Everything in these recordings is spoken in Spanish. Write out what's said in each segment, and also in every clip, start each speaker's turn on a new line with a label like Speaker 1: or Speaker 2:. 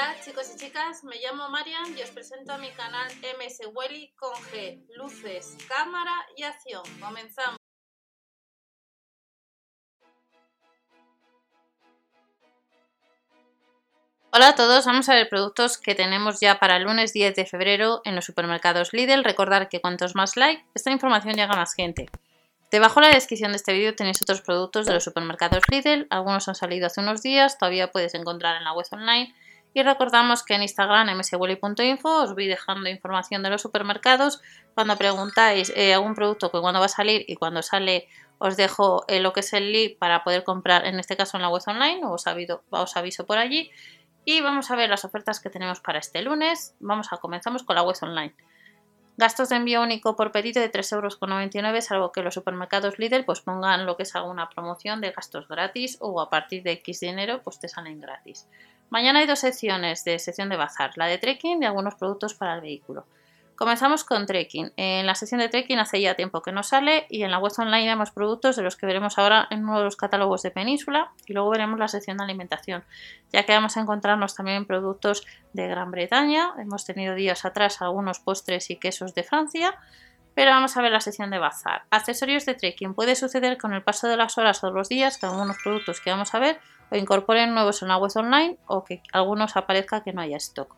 Speaker 1: Hola chicos y chicas, me llamo Marian y os presento a mi canal MS Welly con G, luces, cámara y acción. Comenzamos. Hola a todos, vamos a ver productos que tenemos ya para el lunes 10 de febrero en los supermercados Lidl. Recordar que cuantos más like, esta información llega a más gente. Debajo en la descripción de este vídeo tenéis otros productos de los supermercados Lidl, algunos han salido hace unos días, todavía puedes encontrar en la web online y recordamos que en Instagram mswelly.info os voy dejando información de los supermercados. Cuando preguntáis eh, algún producto que cuándo va a salir y cuando sale os dejo eh, lo que es el link para poder comprar, en este caso en la web online, os, os aviso por allí. Y vamos a ver las ofertas que tenemos para este lunes. Vamos a comenzamos con la web online. Gastos de envío único por pedido de 3,99 euros, salvo que los supermercados Lidl pues pongan lo que es alguna promoción de gastos gratis o a partir de X dinero pues te salen gratis. Mañana hay dos secciones de sección de bazar, la de trekking y algunos productos para el vehículo. Comenzamos con trekking. En la sección de trekking hace ya tiempo que no sale y en la web online vemos productos de los que veremos ahora en uno de los catálogos de Península y luego veremos la sección de alimentación, ya que vamos a encontrarnos también productos de Gran Bretaña. Hemos tenido días atrás algunos postres y quesos de Francia. Pero vamos a ver la sección de bazar. Accesorios de trekking. Puede suceder con el paso de las horas o los días que algunos productos que vamos a ver o incorporen nuevos en la web online o que algunos aparezca que no haya stock.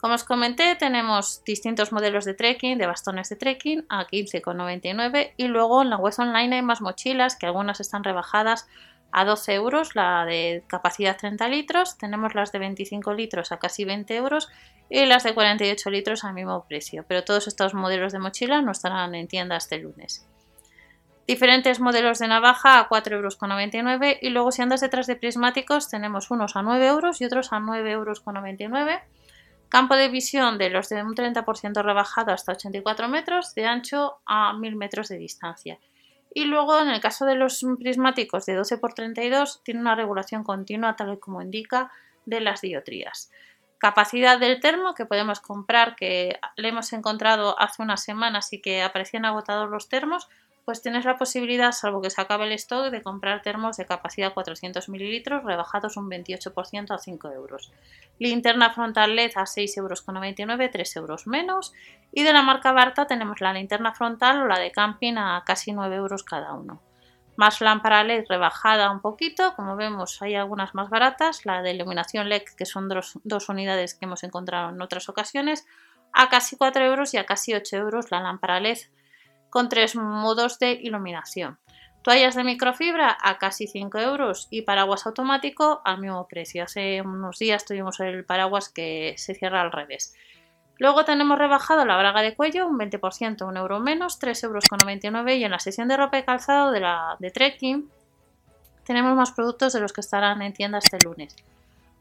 Speaker 1: Como os comenté, tenemos distintos modelos de trekking, de bastones de trekking a 15,99 y luego en la web online hay más mochilas que algunas están rebajadas a 12 euros, la de capacidad 30 litros, tenemos las de 25 litros a casi 20 euros y las de 48 litros al mismo precio, pero todos estos modelos de mochila no estarán en tienda este lunes. Diferentes modelos de navaja a 4,99 euros y luego si andas detrás de prismáticos tenemos unos a 9 euros y otros a 9,99 euros. Campo de visión de los de un 30% rebajado hasta 84 metros de ancho a 1000 metros de distancia. Y luego, en el caso de los prismáticos de 12 x 32, tiene una regulación continua, tal y como indica, de las diotrías. Capacidad del termo que podemos comprar, que le hemos encontrado hace unas semanas y que aparecían agotados los termos, pues tienes la posibilidad, salvo que se acabe el stock, de comprar termos de capacidad 400 mililitros rebajados un 28% a 5 euros. Linterna frontal LED a 6,99 euros, 3 euros menos. Y de la marca Barta tenemos la linterna frontal o la de camping a casi 9 euros cada uno. Más lámpara LED rebajada un poquito, como vemos hay algunas más baratas, la de iluminación LED que son dos, dos unidades que hemos encontrado en otras ocasiones, a casi 4 euros y a casi 8 euros la lámpara LED con tres modos de iluminación. Toallas de microfibra a casi 5 euros y paraguas automático al mismo precio. Hace unos días tuvimos el paraguas que se cierra al revés. Luego tenemos rebajado la braga de cuello, un 20%, un euro menos, 3,99 euros. Y en la sesión de ropa y calzado de, la, de trekking tenemos más productos de los que estarán en tienda este lunes.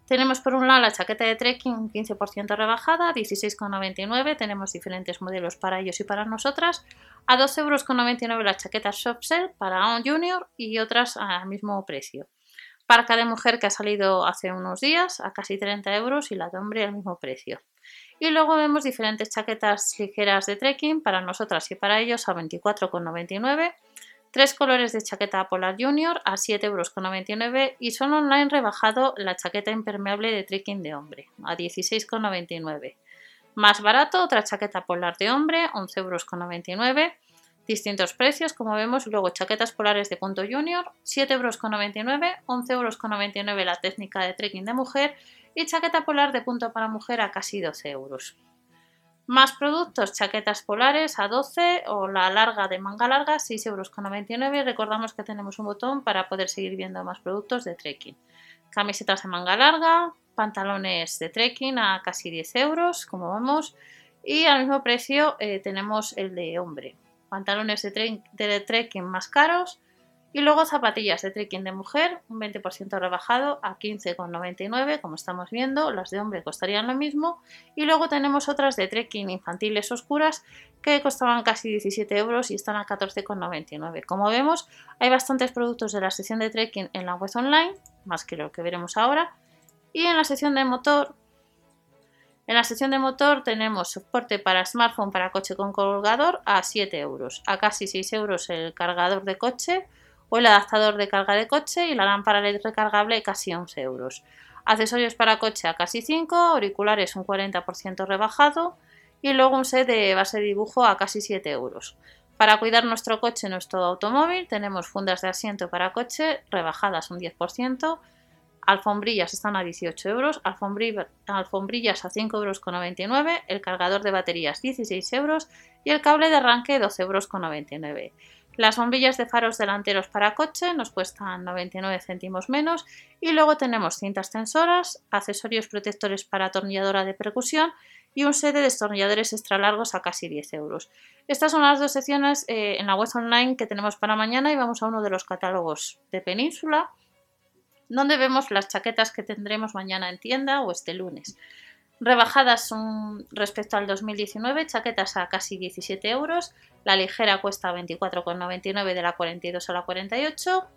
Speaker 1: Tenemos por un lado la chaqueta de trekking 15% rebajada, 16,99. Tenemos diferentes modelos para ellos y para nosotras. A 12,99 euros la chaqueta Shopsell para un junior y otras al mismo precio. Parca de mujer que ha salido hace unos días a casi 30 euros y la de hombre al mismo precio. Y luego vemos diferentes chaquetas ligeras de trekking para nosotras y para ellos a 24,99 Tres colores de chaqueta Polar Junior a 7,99 euros y son online rebajado la chaqueta impermeable de trekking de hombre a 16,99 Más barato, otra chaqueta polar de hombre, 11,99 euros. Distintos precios, como vemos, luego chaquetas polares de punto junior, 7,99 euros, 11,99 euros la técnica de trekking de mujer y chaqueta polar de punto para mujer a casi 12 euros. Más productos, chaquetas polares a 12 o la larga de manga larga 6,99 euros. Recordamos que tenemos un botón para poder seguir viendo más productos de trekking. Camisetas de manga larga, pantalones de trekking a casi 10 euros, como vemos. Y al mismo precio eh, tenemos el de hombre. Pantalones de, de trekking más caros y luego zapatillas de trekking de mujer, un 20% rebajado a 15,99 como estamos viendo, las de hombre costarían lo mismo. Y luego tenemos otras de trekking infantiles oscuras que costaban casi 17 euros y están a 14,99. Como vemos, hay bastantes productos de la sección de trekking en la web online, más que lo que veremos ahora. Y en la sección de motor, en la sección de motor tenemos soporte para smartphone para coche con colgador a 7 euros, a casi 6 euros el cargador de coche o el adaptador de carga de coche y la lámpara LED recargable casi 11 euros. accesorios para coche a casi 5, auriculares un 40% rebajado y luego un set de base de dibujo a casi 7 euros. Para cuidar nuestro coche, nuestro automóvil, tenemos fundas de asiento para coche rebajadas un 10%, alfombrillas están a 18 euros, alfombrillas a 5,99 euros, el cargador de baterías 16 euros y el cable de arranque 12,99 euros. Las bombillas de faros delanteros para coche nos cuestan 99 céntimos menos y luego tenemos cintas tensoras, accesorios protectores para atornilladora de percusión y un set de destornilladores extra largos a casi 10 euros. Estas son las dos secciones eh, en la web online que tenemos para mañana y vamos a uno de los catálogos de Península donde vemos las chaquetas que tendremos mañana en tienda o este lunes. Rebajadas respecto al 2019, chaquetas a casi 17 euros, la ligera cuesta 24,99 de la 42 a la 48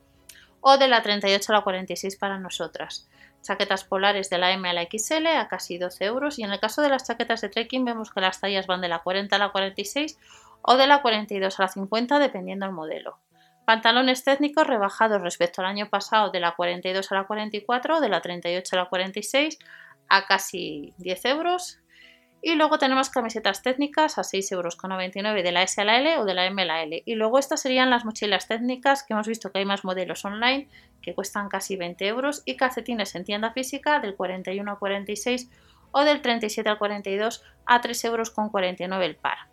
Speaker 1: o de la 38 a la 46 para nosotras. Chaquetas polares de la M a la XL a casi 12 euros y en el caso de las chaquetas de trekking vemos que las tallas van de la 40 a la 46 o de la 42 a la 50 dependiendo del modelo. Pantalones técnicos rebajados respecto al año pasado de la 42 a la 44, de la 38 a la 46 a casi 10 euros. Y luego tenemos camisetas técnicas a 6,99 euros de la S a la L o de la M a la L. Y luego estas serían las mochilas técnicas, que hemos visto que hay más modelos online que cuestan casi 20 euros. Y calcetines en tienda física del 41 al 46 o del 37 al 42 a 3,49 euros el par.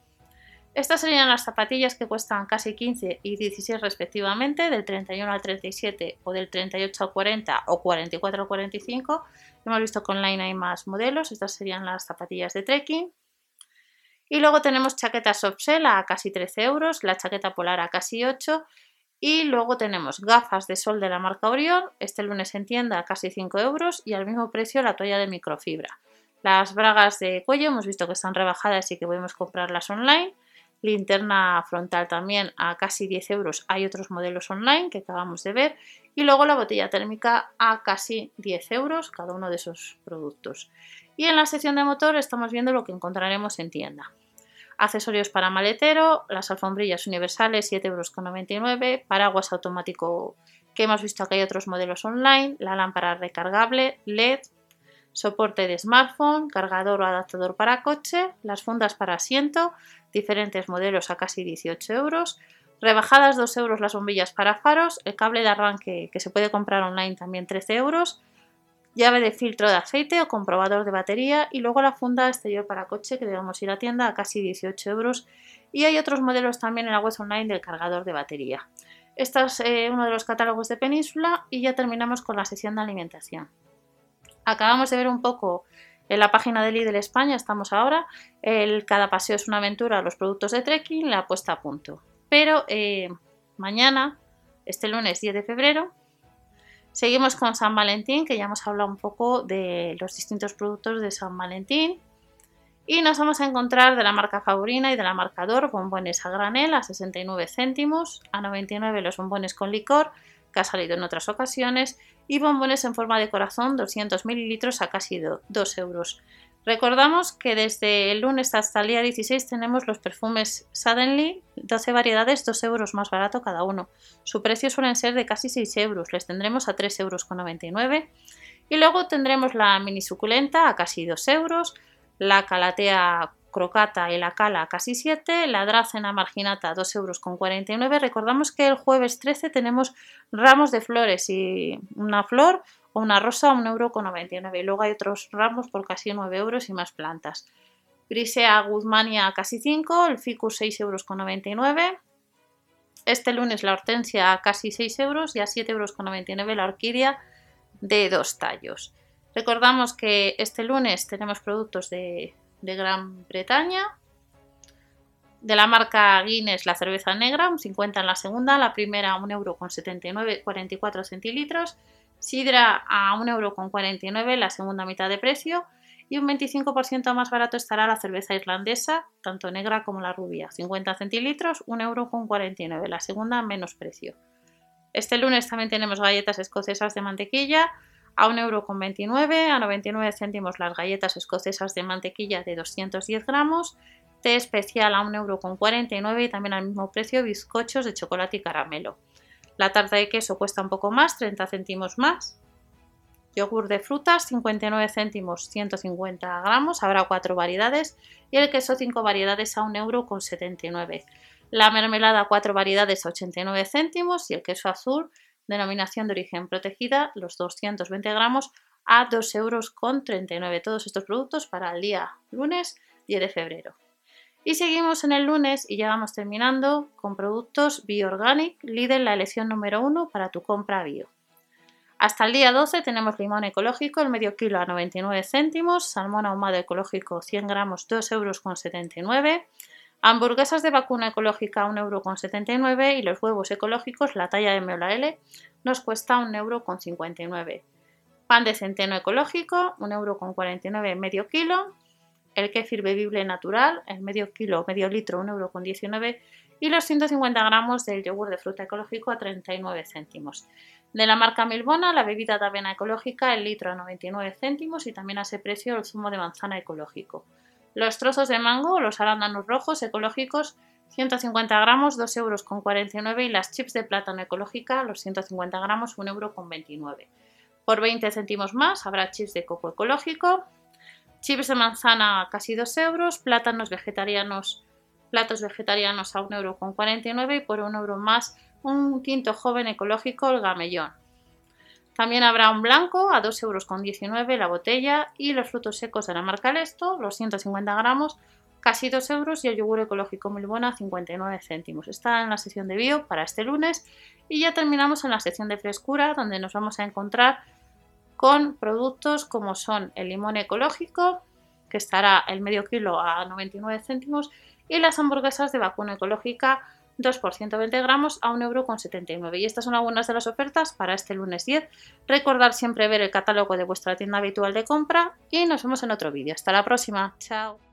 Speaker 1: Estas serían las zapatillas que cuestan casi 15 y 16 respectivamente, del 31 al 37 o del 38 al 40 o 44 al 45. Hemos visto que online hay más modelos, estas serían las zapatillas de trekking. Y luego tenemos chaquetas softshell a casi 13 euros, la chaqueta polar a casi 8 y luego tenemos gafas de sol de la marca Orion, este lunes en tienda a casi 5 euros y al mismo precio la toalla de microfibra. Las bragas de cuello hemos visto que están rebajadas y que podemos comprarlas online linterna frontal también a casi 10 euros. Hay otros modelos online que acabamos de ver. Y luego la botella térmica a casi 10 euros cada uno de esos productos. Y en la sección de motor estamos viendo lo que encontraremos en tienda. Accesorios para maletero, las alfombrillas universales 7,99 euros, paraguas automático que hemos visto que hay otros modelos online, la lámpara recargable LED, soporte de smartphone, cargador o adaptador para coche, las fundas para asiento, diferentes modelos a casi 18 euros, rebajadas 2 euros las bombillas para faros, el cable de arranque que se puede comprar online también 13 euros, llave de filtro de aceite o comprobador de batería y luego la funda exterior para coche que debemos ir a tienda a casi 18 euros y hay otros modelos también en la web online del cargador de batería. Este es eh, uno de los catálogos de Península y ya terminamos con la sección de alimentación. Acabamos de ver un poco en la página de Lidl España, estamos ahora, el cada paseo es una aventura, los productos de trekking, la puesta a punto. Pero eh, mañana, este lunes 10 de febrero, seguimos con San Valentín, que ya hemos hablado un poco de los distintos productos de San Valentín. Y nos vamos a encontrar de la marca Favorina y de la marca Dor bombones a granel a 69 céntimos, a 99 los bombones con licor, que ha salido en otras ocasiones, y bombones en forma de corazón 200 mililitros a casi 2 euros. Recordamos que desde el lunes hasta el día 16 tenemos los perfumes Suddenly, 12 variedades, 2 euros más barato cada uno. Su precio suelen ser de casi 6 euros, les tendremos a 3,99 euros. Y luego tendremos la mini suculenta a casi 2 euros, la calatea crocata y la cala casi 7, la dracena marginata 2,49 euros. Recordamos que el jueves 13 tenemos ramos de flores y una flor o una rosa a 1,99 euro. Y luego hay otros ramos por casi 9 euros y más plantas. Grisea Guzmania casi 5, el ficus 6,99 euros. Este lunes la hortensia a casi 6 euros y a 7,99 euros la orquídea de dos tallos. Recordamos que este lunes tenemos productos de de Gran Bretaña. De la marca Guinness la cerveza negra, un 50 en la segunda, la primera a 1,79 44 centilitros. Sidra a 1,49 la segunda mitad de precio. Y un 25% más barato estará la cerveza irlandesa, tanto negra como la rubia, 50 centilitros, 1,49 la segunda menos precio. Este lunes también tenemos galletas escocesas de mantequilla a 1,29€, a 99 céntimos las galletas escocesas de mantequilla de 210 gramos, té especial a 1,49€ y también al mismo precio bizcochos de chocolate y caramelo. La tarta de queso cuesta un poco más, 30 céntimos más. yogur de frutas 59 céntimos 150 gramos, habrá cuatro variedades y el queso 5 variedades a 1,79 euro. La mermelada 4 variedades a 89 céntimos y el queso azul, denominación de origen protegida, los 220 gramos a 2,39 euros. Todos estos productos para el día lunes 10 de febrero. Y seguimos en el lunes y ya vamos terminando con productos BioOrganic, líder la elección número 1 para tu compra bio. Hasta el día 12 tenemos limón ecológico, el medio kilo a 99 céntimos, salmón ahumado ecológico 100 gramos 2,79 euros, hamburguesas de vacuna ecológica 1,79 euros y los huevos ecológicos, la talla M o la L, nos cuesta 1,59 euros. Pan de centeno ecológico, 1,49 euros medio kilo, el kéfir bebible natural, el medio kilo, medio litro, 1,19 euros y los 150 gramos del yogur de fruta ecológico a 39 céntimos. De la marca Milbona, la bebida de avena ecológica, el litro a 99 céntimos y también a ese precio el zumo de manzana ecológico. Los trozos de mango los arándanos rojos ecológicos, 150 gramos, 2 euros con 49 y las chips de plátano ecológica, los 150 gramos, 1 euro con 29. Por 20 céntimos más habrá chips de coco ecológico, chips de manzana casi 2 euros, plátanos vegetarianos, platos vegetarianos a 1 euro con 49 y por 1 euro más un tinto joven ecológico, el gamellón. También habrá un blanco a 2,19 euros la botella y los frutos secos de la marca Lesto, los 150 gramos, casi 2 euros y el yogur ecológico Milbona 59 céntimos. Está en la sección de bio para este lunes y ya terminamos en la sección de frescura donde nos vamos a encontrar con productos como son el limón ecológico que estará el medio kilo a 99 céntimos y las hamburguesas de vacuna ecológica 2 por 120 gramos a 1,79€. Y estas son algunas de las ofertas para este lunes 10. Recordad siempre ver el catálogo de vuestra tienda habitual de compra y nos vemos en otro vídeo. Hasta la próxima. Chao.